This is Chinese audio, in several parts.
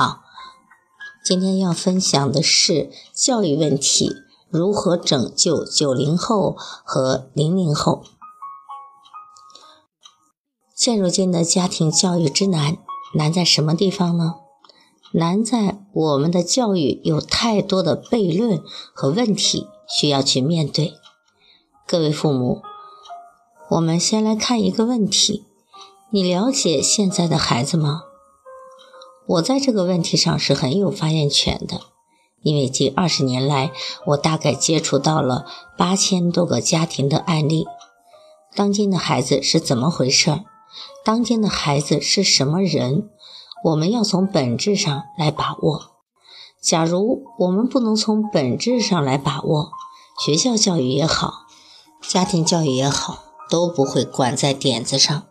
好，今天要分享的是教育问题，如何拯救九零后和零零后。现如今的家庭教育之难，难在什么地方呢？难在我们的教育有太多的悖论和问题需要去面对。各位父母，我们先来看一个问题：你了解现在的孩子吗？我在这个问题上是很有发言权的，因为近二十年来，我大概接触到了八千多个家庭的案例。当今的孩子是怎么回事？当今的孩子是什么人？我们要从本质上来把握。假如我们不能从本质上来把握，学校教育也好，家庭教育也好，都不会管在点子上。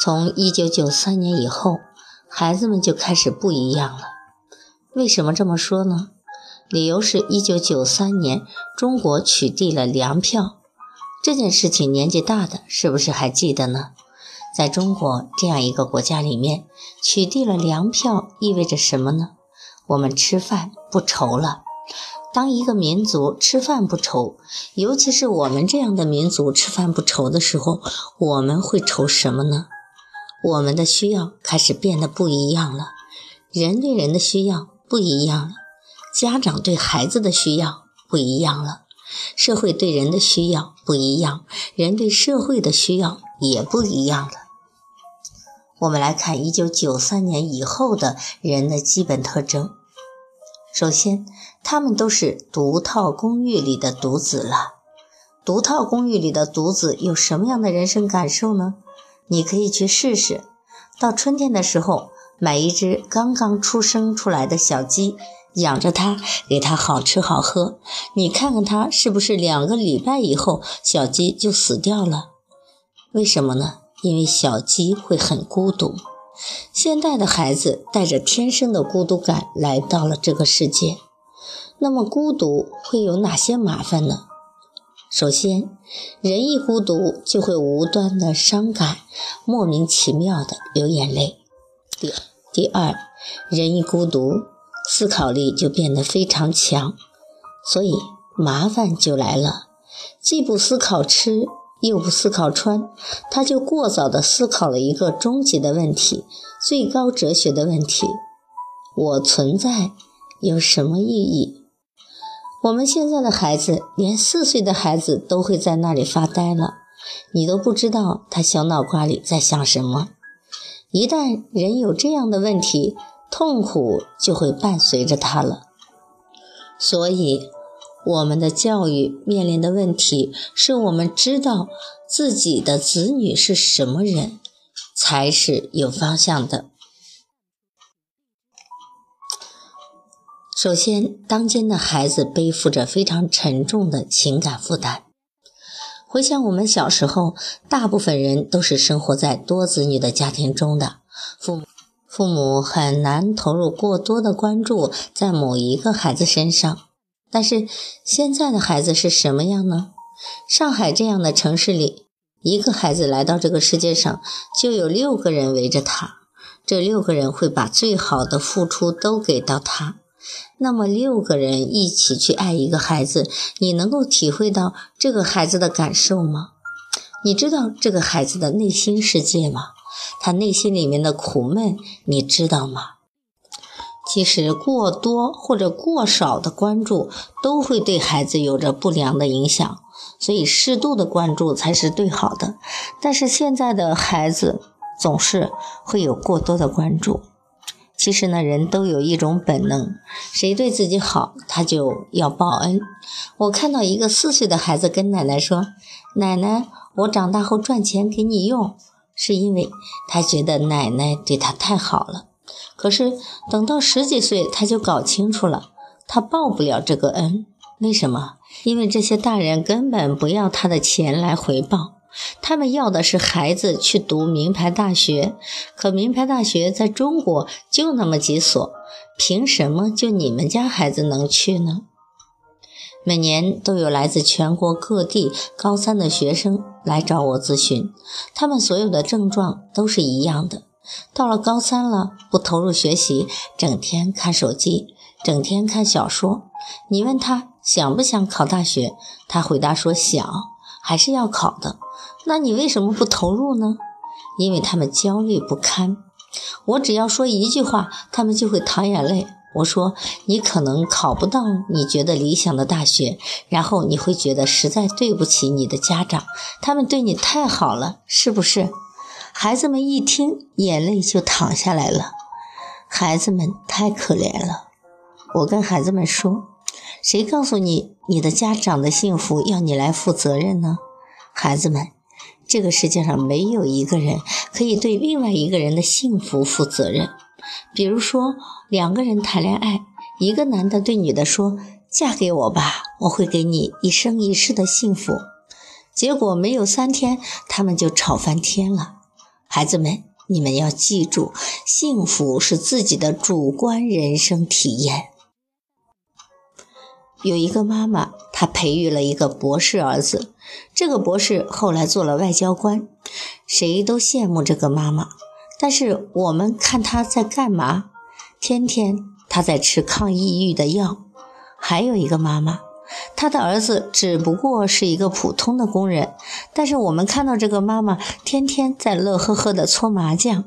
从一九九三年以后。孩子们就开始不一样了。为什么这么说呢？理由是一九九三年中国取缔了粮票这件事情，年纪大的是不是还记得呢？在中国这样一个国家里面，取缔了粮票意味着什么呢？我们吃饭不愁了。当一个民族吃饭不愁，尤其是我们这样的民族吃饭不愁的时候，我们会愁什么呢？我们的需要开始变得不一样了，人对人的需要不一样了，家长对孩子的需要不一样了，社会对人的需要不一样，人对社会的需要也不一样了。我们来看一九九三年以后的人的基本特征。首先，他们都是独套公寓里的独子了。独套公寓里的独子有什么样的人生感受呢？你可以去试试，到春天的时候买一只刚刚出生出来的小鸡，养着它，给它好吃好喝。你看看它是不是两个礼拜以后小鸡就死掉了？为什么呢？因为小鸡会很孤独。现代的孩子带着天生的孤独感来到了这个世界，那么孤独会有哪些麻烦呢？首先，人一孤独就会无端的伤感，莫名其妙的流眼泪。第第二，人一孤独，思考力就变得非常强，所以麻烦就来了，既不思考吃，又不思考穿，他就过早的思考了一个终极的问题，最高哲学的问题：我存在有什么意义？我们现在的孩子，连四岁的孩子都会在那里发呆了，你都不知道他小脑瓜里在想什么。一旦人有这样的问题，痛苦就会伴随着他了。所以，我们的教育面临的问题，是我们知道自己的子女是什么人，才是有方向的。首先，当今的孩子背负着非常沉重的情感负担。回想我们小时候，大部分人都是生活在多子女的家庭中的，父母父母很难投入过多的关注在某一个孩子身上。但是现在的孩子是什么样呢？上海这样的城市里，一个孩子来到这个世界上，就有六个人围着他，这六个人会把最好的付出都给到他。那么六个人一起去爱一个孩子，你能够体会到这个孩子的感受吗？你知道这个孩子的内心世界吗？他内心里面的苦闷，你知道吗？其实过多或者过少的关注都会对孩子有着不良的影响，所以适度的关注才是最好的。但是现在的孩子总是会有过多的关注。其实呢，人都有一种本能，谁对自己好，他就要报恩。我看到一个四岁的孩子跟奶奶说：“奶奶，我长大后赚钱给你用。”是因为他觉得奶奶对他太好了。可是等到十几岁，他就搞清楚了，他报不了这个恩。为什么？因为这些大人根本不要他的钱来回报，他们要的是孩子去读名牌大学。可名牌大学在中国就那么几所，凭什么就你们家孩子能去呢？每年都有来自全国各地高三的学生来找我咨询，他们所有的症状都是一样的。到了高三了，不投入学习，整天看手机，整天看小说。你问他想不想考大学，他回答说想，还是要考的。那你为什么不投入呢？因为他们焦虑不堪。我只要说一句话，他们就会淌眼泪。我说：“你可能考不到你觉得理想的大学，然后你会觉得实在对不起你的家长，他们对你太好了，是不是？”孩子们一听，眼泪就淌下来了。孩子们太可怜了。我跟孩子们说：“谁告诉你你的家长的幸福要你来负责任呢？”孩子们，这个世界上没有一个人可以对另外一个人的幸福负责任。比如说，两个人谈恋爱，一个男的对女的说：“嫁给我吧，我会给你一生一世的幸福。”结果没有三天，他们就吵翻天了。孩子们，你们要记住，幸福是自己的主观人生体验。有一个妈妈，她培育了一个博士儿子，这个博士后来做了外交官，谁都羡慕这个妈妈。但是我们看她在干嘛？天天她在吃抗抑郁的药。还有一个妈妈，她的儿子只不过是一个普通的工人，但是我们看到这个妈妈天天在乐呵呵的搓麻将。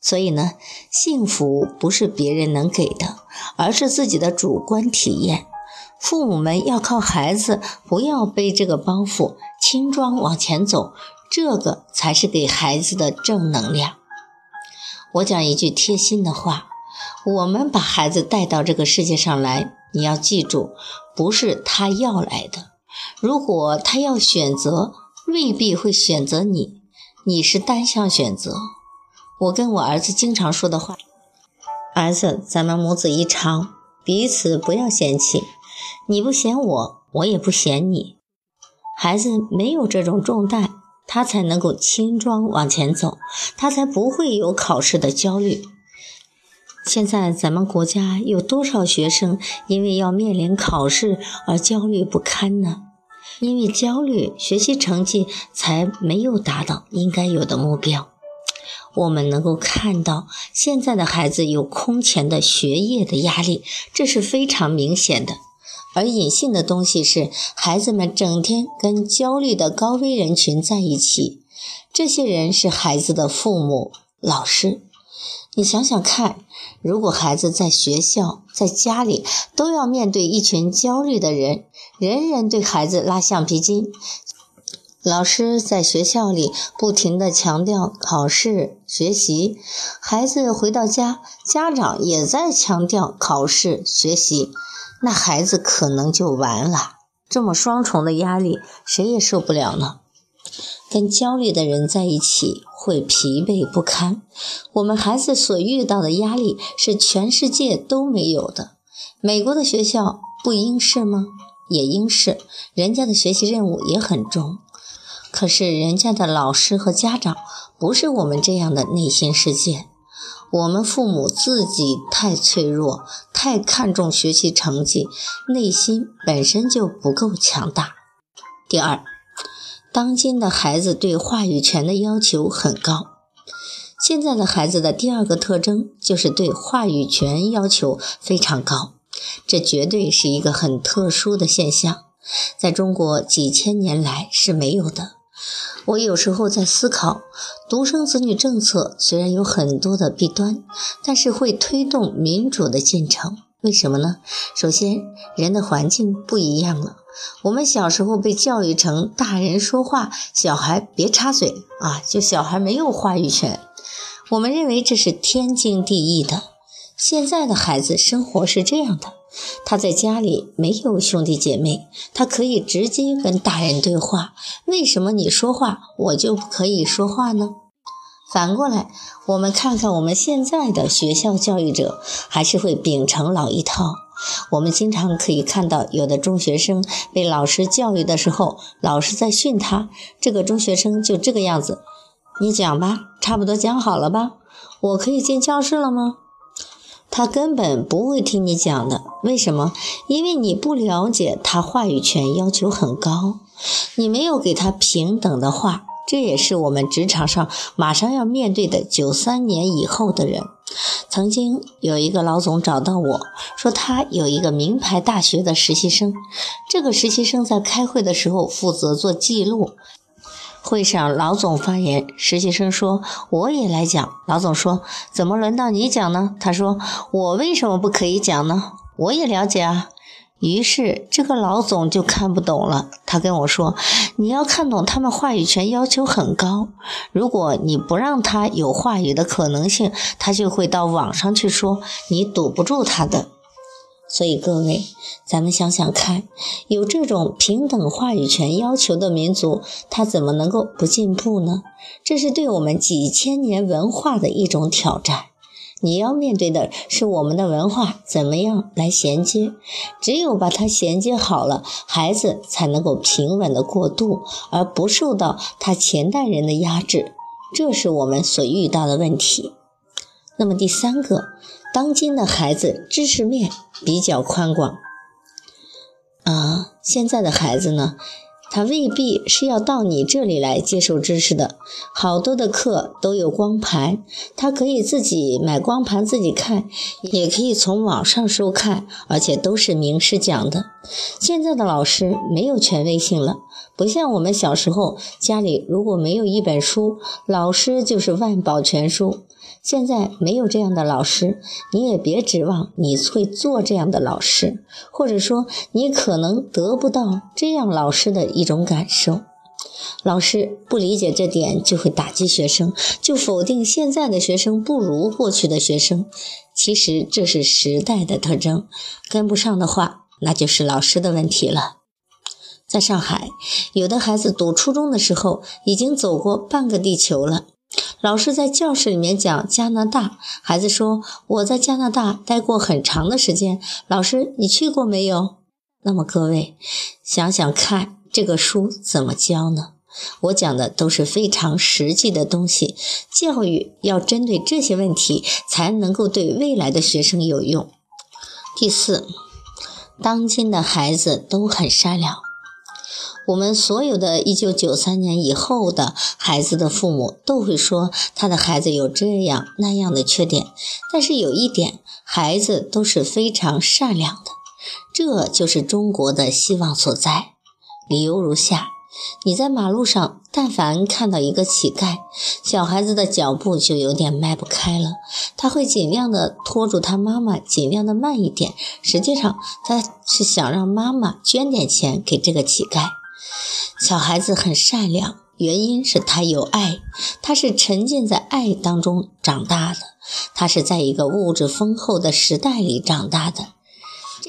所以呢，幸福不是别人能给的，而是自己的主观体验。父母们要靠孩子，不要背这个包袱，轻装往前走，这个才是给孩子的正能量。我讲一句贴心的话：我们把孩子带到这个世界上来，你要记住，不是他要来的。如果他要选择，未必会选择你，你是单向选择。我跟我儿子经常说的话：儿子，咱们母子一场，彼此不要嫌弃，你不嫌我，我也不嫌你。孩子没有这种重担。他才能够轻装往前走，他才不会有考试的焦虑。现在咱们国家有多少学生因为要面临考试而焦虑不堪呢？因为焦虑，学习成绩才没有达到应该有的目标。我们能够看到，现在的孩子有空前的学业的压力，这是非常明显的。而隐性的东西是，孩子们整天跟焦虑的高危人群在一起，这些人是孩子的父母、老师。你想想看，如果孩子在学校、在家里都要面对一群焦虑的人，人人对孩子拉橡皮筋，老师在学校里不停地强调考试、学习，孩子回到家，家长也在强调考试、学习。那孩子可能就完了，这么双重的压力，谁也受不了呢。跟焦虑的人在一起会疲惫不堪。我们孩子所遇到的压力是全世界都没有的。美国的学校不应是吗？也应是，人家的学习任务也很重。可是人家的老师和家长不是我们这样的内心世界。我们父母自己太脆弱，太看重学习成绩，内心本身就不够强大。第二，当今的孩子对话语权的要求很高。现在的孩子的第二个特征就是对话语权要求非常高，这绝对是一个很特殊的现象，在中国几千年来是没有的。我有时候在思考，独生子女政策虽然有很多的弊端，但是会推动民主的进程。为什么呢？首先，人的环境不一样了。我们小时候被教育成大人说话，小孩别插嘴啊，就小孩没有话语权。我们认为这是天经地义的。现在的孩子生活是这样的。他在家里没有兄弟姐妹，他可以直接跟大人对话。为什么你说话我就不可以说话呢？反过来，我们看看我们现在的学校教育者，还是会秉承老一套。我们经常可以看到，有的中学生被老师教育的时候，老师在训他，这个中学生就这个样子。你讲吧，差不多讲好了吧？我可以进教室了吗？他根本不会听你讲的。为什么？因为你不了解他话语权要求很高，你没有给他平等的话。这也是我们职场上马上要面对的九三年以后的人。曾经有一个老总找到我说，他有一个名牌大学的实习生，这个实习生在开会的时候负责做记录。会上老总发言，实习生说：“我也来讲。”老总说：“怎么轮到你讲呢？”他说：“我为什么不可以讲呢？我也了解啊。”于是，这个老总就看不懂了。他跟我说：“你要看懂，他们话语权要求很高。如果你不让他有话语的可能性，他就会到网上去说，你堵不住他的。所以，各位，咱们想想看，有这种平等话语权要求的民族，他怎么能够不进步呢？这是对我们几千年文化的一种挑战。”你要面对的是我们的文化怎么样来衔接？只有把它衔接好了，孩子才能够平稳的过渡，而不受到他前代人的压制。这是我们所遇到的问题。那么第三个，当今的孩子知识面比较宽广啊，现在的孩子呢？他未必是要到你这里来接受知识的，好多的课都有光盘，他可以自己买光盘自己看，也可以从网上收看，而且都是名师讲的。现在的老师没有权威性了，不像我们小时候，家里如果没有一本书，老师就是万宝全书。现在没有这样的老师，你也别指望你会做这样的老师，或者说你可能得不到这样老师的一种感受。老师不理解这点，就会打击学生，就否定现在的学生不如过去的学生。其实这是时代的特征，跟不上的话，那就是老师的问题了。在上海，有的孩子读初中的时候，已经走过半个地球了。老师在教室里面讲加拿大，孩子说我在加拿大待过很长的时间。老师，你去过没有？那么各位想想看，这个书怎么教呢？我讲的都是非常实际的东西，教育要针对这些问题，才能够对未来的学生有用。第四，当今的孩子都很善良。我们所有的一九九三年以后的孩子的父母都会说他的孩子有这样那样的缺点，但是有一点，孩子都是非常善良的，这就是中国的希望所在。理由如下：你在马路上，但凡看到一个乞丐，小孩子的脚步就有点迈不开了，他会尽量的拖住他妈妈，尽量的慢一点。实际上，他是想让妈妈捐点钱给这个乞丐。小孩子很善良，原因是他有爱，他是沉浸在爱当中长大的，他是在一个物质丰厚的时代里长大的。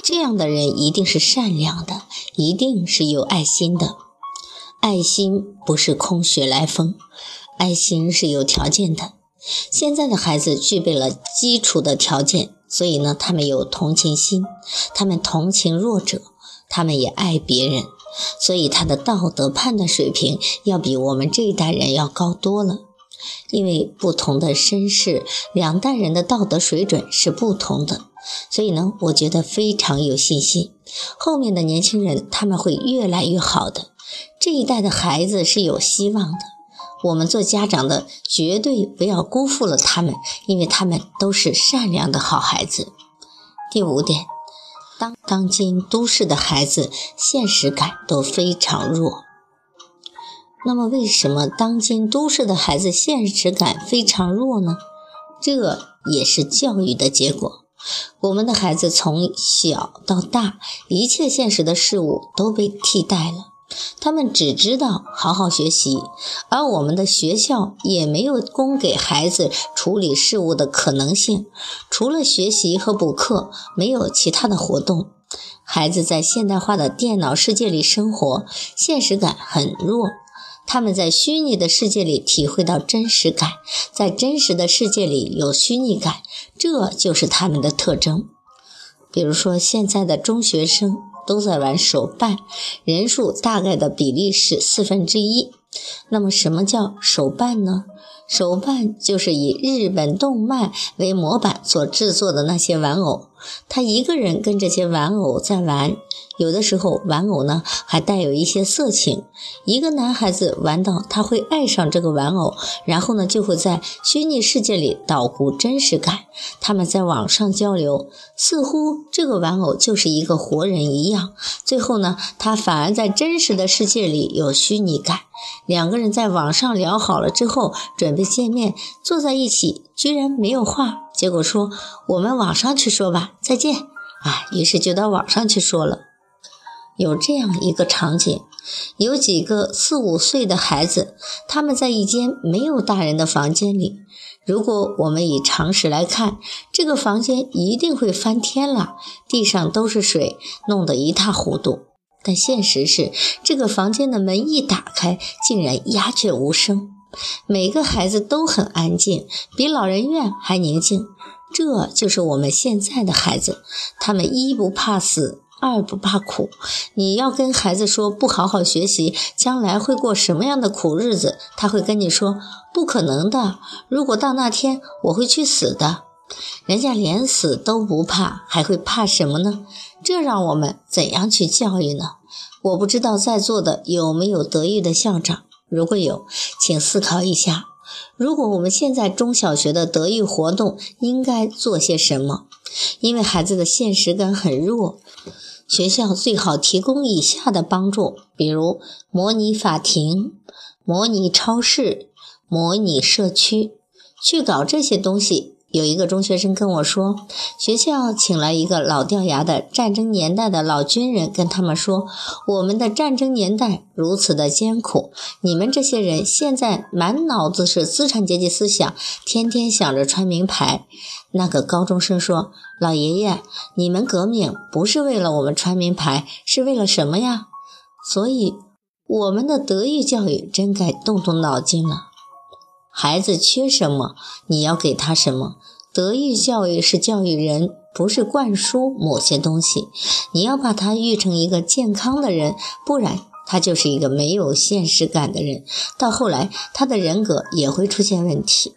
这样的人一定是善良的，一定是有爱心的。爱心不是空穴来风，爱心是有条件的。现在的孩子具备了基础的条件，所以呢，他们有同情心，他们同情弱者，他们也爱别人。所以他的道德判断水平要比我们这一代人要高多了，因为不同的身世，两代人的道德水准是不同的。所以呢，我觉得非常有信心，后面的年轻人他们会越来越好的。这一代的孩子是有希望的，我们做家长的绝对不要辜负了他们，因为他们都是善良的好孩子。第五点。当当今都市的孩子现实感都非常弱，那么为什么当今都市的孩子现实感非常弱呢？这也是教育的结果。我们的孩子从小到大，一切现实的事物都被替代了。他们只知道好好学习，而我们的学校也没有供给孩子处理事物的可能性，除了学习和补课，没有其他的活动。孩子在现代化的电脑世界里生活，现实感很弱。他们在虚拟的世界里体会到真实感，在真实的世界里有虚拟感，这就是他们的特征。比如说，现在的中学生都在玩手办，人数大概的比例是四分之一。那么，什么叫手办呢？手办就是以日本动漫为模板所制作的那些玩偶，他一个人跟这些玩偶在玩。有的时候，玩偶呢还带有一些色情。一个男孩子玩到他会爱上这个玩偶，然后呢就会在虚拟世界里捣鼓真实感。他们在网上交流，似乎这个玩偶就是一个活人一样。最后呢，他反而在真实的世界里有虚拟感。两个人在网上聊好了之后，准备见面，坐在一起，居然没有话。结果说：“我们网上去说吧，再见。”啊，于是就到网上去说了。有这样一个场景，有几个四五岁的孩子，他们在一间没有大人的房间里。如果我们以常识来看，这个房间一定会翻天了，地上都是水，弄得一塌糊涂。但现实是，这个房间的门一打开，竟然鸦雀无声，每个孩子都很安静，比老人院还宁静。这就是我们现在的孩子，他们一不怕死。二不怕苦，你要跟孩子说不好好学习，将来会过什么样的苦日子？他会跟你说不可能的。如果到那天，我会去死的。人家连死都不怕，还会怕什么呢？这让我们怎样去教育呢？我不知道在座的有没有德育的校长，如果有，请思考一下，如果我们现在中小学的德育活动应该做些什么？因为孩子的现实感很弱。学校最好提供以下的帮助，比如模拟法庭、模拟超市、模拟社区，去搞这些东西。有一个中学生跟我说，学校请来一个老掉牙的战争年代的老军人，跟他们说，我们的战争年代如此的艰苦，你们这些人现在满脑子是资产阶级思想，天天想着穿名牌。那个高中生说：“老爷爷，你们革命不是为了我们穿名牌，是为了什么呀？所以我们的德育教育真该动动脑筋了。孩子缺什么，你要给他什么。德育教育是教育人，不是灌输某些东西。你要把他育成一个健康的人，不然他就是一个没有现实感的人。到后来，他的人格也会出现问题。”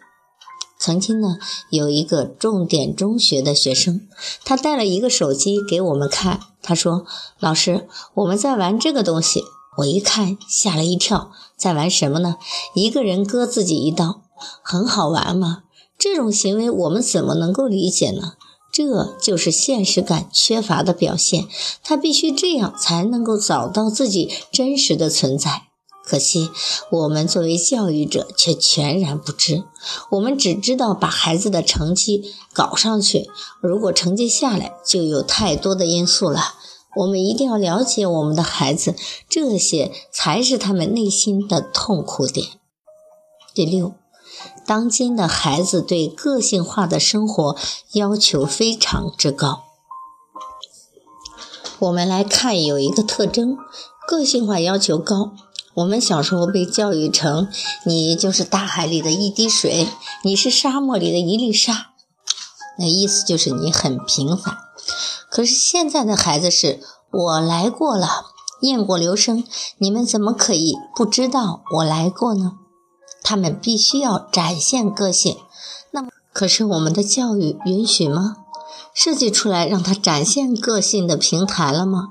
曾经呢，有一个重点中学的学生，他带了一个手机给我们看。他说：“老师，我们在玩这个东西。”我一看，吓了一跳。在玩什么呢？一个人割自己一刀，很好玩吗？这种行为我们怎么能够理解呢？这就是现实感缺乏的表现。他必须这样才能够找到自己真实的存在。可惜，我们作为教育者却全然不知。我们只知道把孩子的成绩搞上去，如果成绩下来，就有太多的因素了。我们一定要了解我们的孩子，这些才是他们内心的痛苦点。第六，当今的孩子对个性化的生活要求非常之高。我们来看有一个特征，个性化要求高。我们小时候被教育成，你就是大海里的一滴水，你是沙漠里的一粒沙，那意思就是你很平凡。可是现在的孩子是，我来过了，雁过留声，你们怎么可以不知道我来过呢？他们必须要展现个性。那么，可是我们的教育允许吗？设计出来让他展现个性的平台了吗？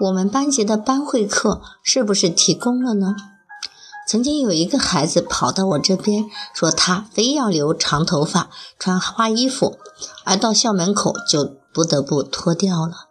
我们班级的班会课是不是提供了呢？曾经有一个孩子跑到我这边，说他非要留长头发，穿花衣服，而到校门口就不得不脱掉了，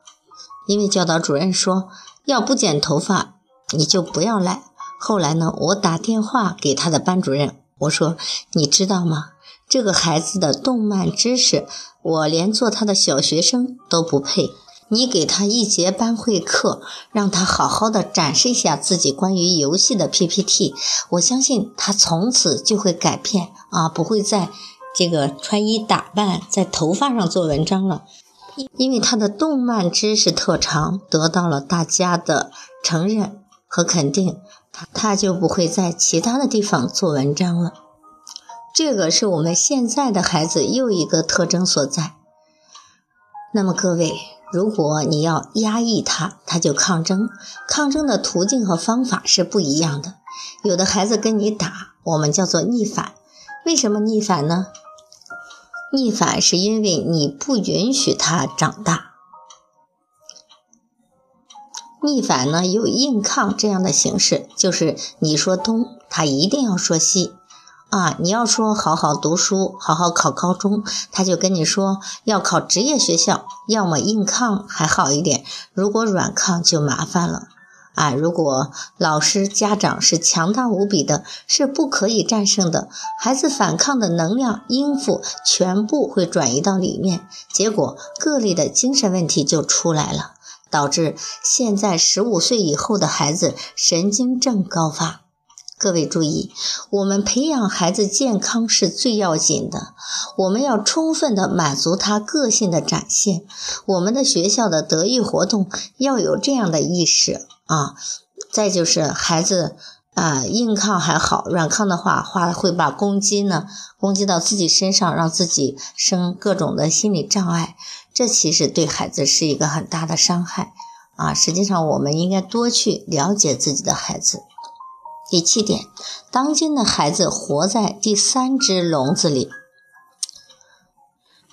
因为教导主任说要不剪头发你就不要来。后来呢，我打电话给他的班主任，我说你知道吗？这个孩子的动漫知识，我连做他的小学生都不配。你给他一节班会课，让他好好的展示一下自己关于游戏的 PPT，我相信他从此就会改变啊，不会在这个穿衣打扮、在头发上做文章了。因为他的动漫知识特长得到了大家的承认和肯定。他他就不会在其他的地方做文章了。这个是我们现在的孩子又一个特征所在。那么各位，如果你要压抑他，他就抗争。抗争的途径和方法是不一样的。有的孩子跟你打，我们叫做逆反。为什么逆反呢？逆反是因为你不允许他长大。逆反呢有硬抗这样的形式，就是你说东，他一定要说西。啊，你要说好好读书，好好考高中，他就跟你说要考职业学校。要么硬抗还好一点，如果软抗就麻烦了。啊，如果老师、家长是强大无比的，是不可以战胜的，孩子反抗的能量、应付全部会转移到里面，结果个例的精神问题就出来了，导致现在十五岁以后的孩子神经症高发。各位注意，我们培养孩子健康是最要紧的。我们要充分的满足他个性的展现。我们的学校的德育活动要有这样的意识啊。再就是孩子啊，硬抗还好，软抗的话，话会把攻击呢攻击到自己身上，让自己生各种的心理障碍。这其实对孩子是一个很大的伤害啊。实际上，我们应该多去了解自己的孩子。第七点，当今的孩子活在第三只笼子里。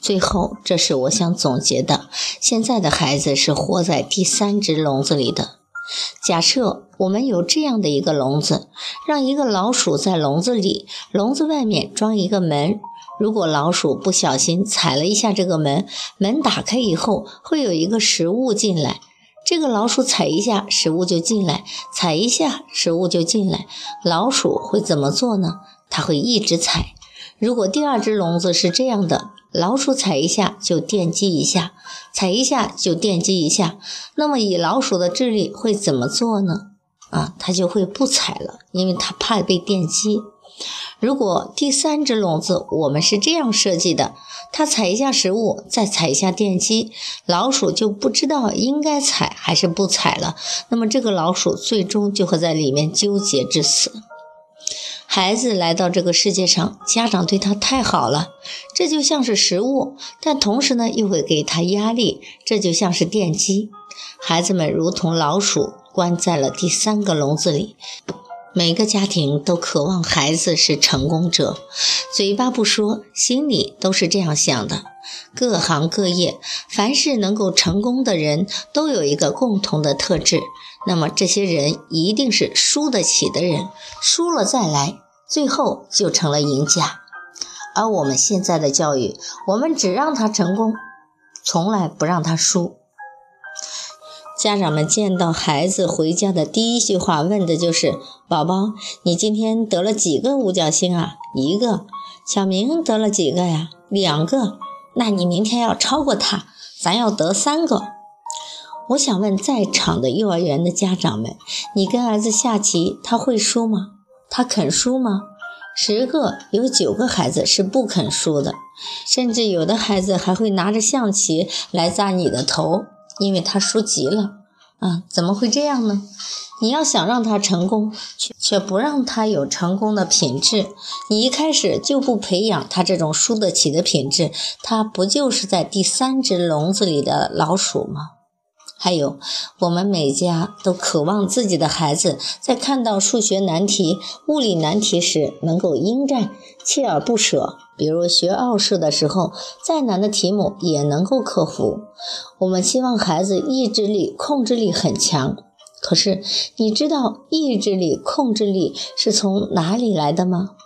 最后，这是我想总结的：现在的孩子是活在第三只笼子里的。假设我们有这样的一个笼子，让一个老鼠在笼子里，笼子外面装一个门。如果老鼠不小心踩了一下这个门，门打开以后，会有一个食物进来。这个老鼠踩一下，食物就进来；踩一下，食物就进来。老鼠会怎么做呢？它会一直踩。如果第二只笼子是这样的，老鼠踩一下就电击一下，踩一下就电击一下，那么以老鼠的智力会怎么做呢？啊，它就会不踩了，因为它怕被电击。如果第三只笼子我们是这样设计的，它踩一下食物，再踩一下电机，老鼠就不知道应该踩还是不踩了。那么这个老鼠最终就会在里面纠结致死。孩子来到这个世界上，家长对他太好了，这就像是食物，但同时呢又会给他压力，这就像是电击。孩子们如同老鼠，关在了第三个笼子里。每个家庭都渴望孩子是成功者，嘴巴不说，心里都是这样想的。各行各业，凡是能够成功的人，都有一个共同的特质，那么这些人一定是输得起的人，输了再来，最后就成了赢家。而我们现在的教育，我们只让他成功，从来不让他输。家长们见到孩子回家的第一句话问的就是：“宝宝，你今天得了几个五角星啊？”一个。小明得了几个呀？两个。那你明天要超过他，咱要得三个。我想问在场的幼儿园的家长们：你跟儿子下棋，他会输吗？他肯输吗？十个有九个孩子是不肯输的，甚至有的孩子还会拿着象棋来砸你的头。因为他输急了，啊，怎么会这样呢？你要想让他成功，却却不让他有成功的品质，你一开始就不培养他这种输得起的品质，他不就是在第三只笼子里的老鼠吗？还有，我们每家都渴望自己的孩子在看到数学难题、物理难题时能够应战，锲而不舍。比如学奥数的时候，再难的题目也能够克服。我们希望孩子意志力、控制力很强。可是，你知道意志力、控制力是从哪里来的吗？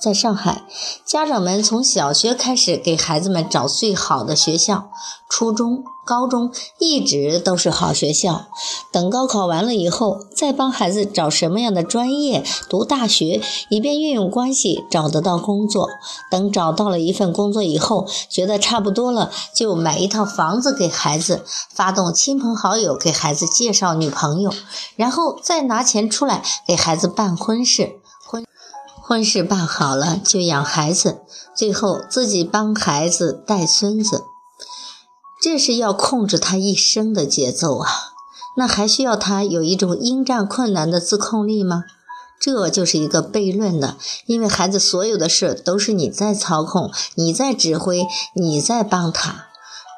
在上海，家长们从小学开始给孩子们找最好的学校，初中、高中一直都是好学校。等高考完了以后，再帮孩子找什么样的专业读大学，以便运用关系找得到工作。等找到了一份工作以后，觉得差不多了，就买一套房子给孩子，发动亲朋好友给孩子介绍女朋友，然后再拿钱出来给孩子办婚事。婚事办好了就养孩子，最后自己帮孩子带孙子，这是要控制他一生的节奏啊！那还需要他有一种应战困难的自控力吗？这就是一个悖论的，因为孩子所有的事都是你在操控，你在指挥，你在帮他。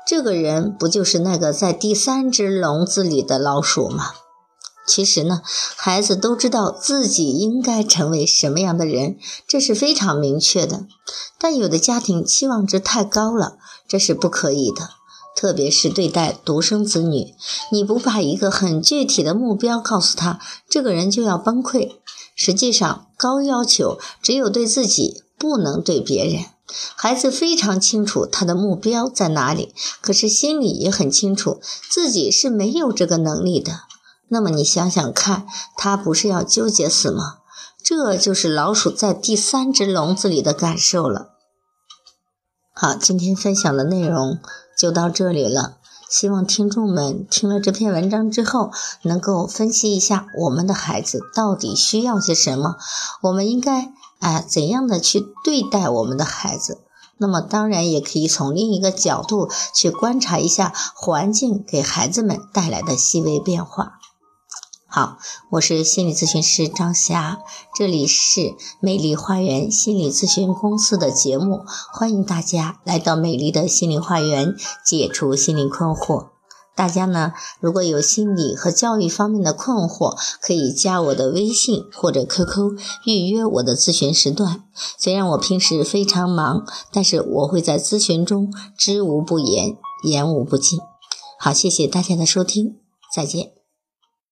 这个人不就是那个在第三只笼子里的老鼠吗？其实呢，孩子都知道自己应该成为什么样的人，这是非常明确的。但有的家庭期望值太高了，这是不可以的。特别是对待独生子女，你不把一个很具体的目标告诉他，这个人就要崩溃。实际上，高要求只有对自己，不能对别人。孩子非常清楚他的目标在哪里，可是心里也很清楚自己是没有这个能力的。那么你想想看，他不是要纠结死吗？这就是老鼠在第三只笼子里的感受了。好，今天分享的内容就到这里了。希望听众们听了这篇文章之后，能够分析一下我们的孩子到底需要些什么，我们应该啊怎样的去对待我们的孩子。那么当然也可以从另一个角度去观察一下环境给孩子们带来的细微变化。好，我是心理咨询师张霞，这里是美丽花园心理咨询公司的节目，欢迎大家来到美丽的心灵花园，解除心理困惑。大家呢，如果有心理和教育方面的困惑，可以加我的微信或者 QQ 预约我的咨询时段。虽然我平时非常忙，但是我会在咨询中知无不言，言无不尽。好，谢谢大家的收听，再见。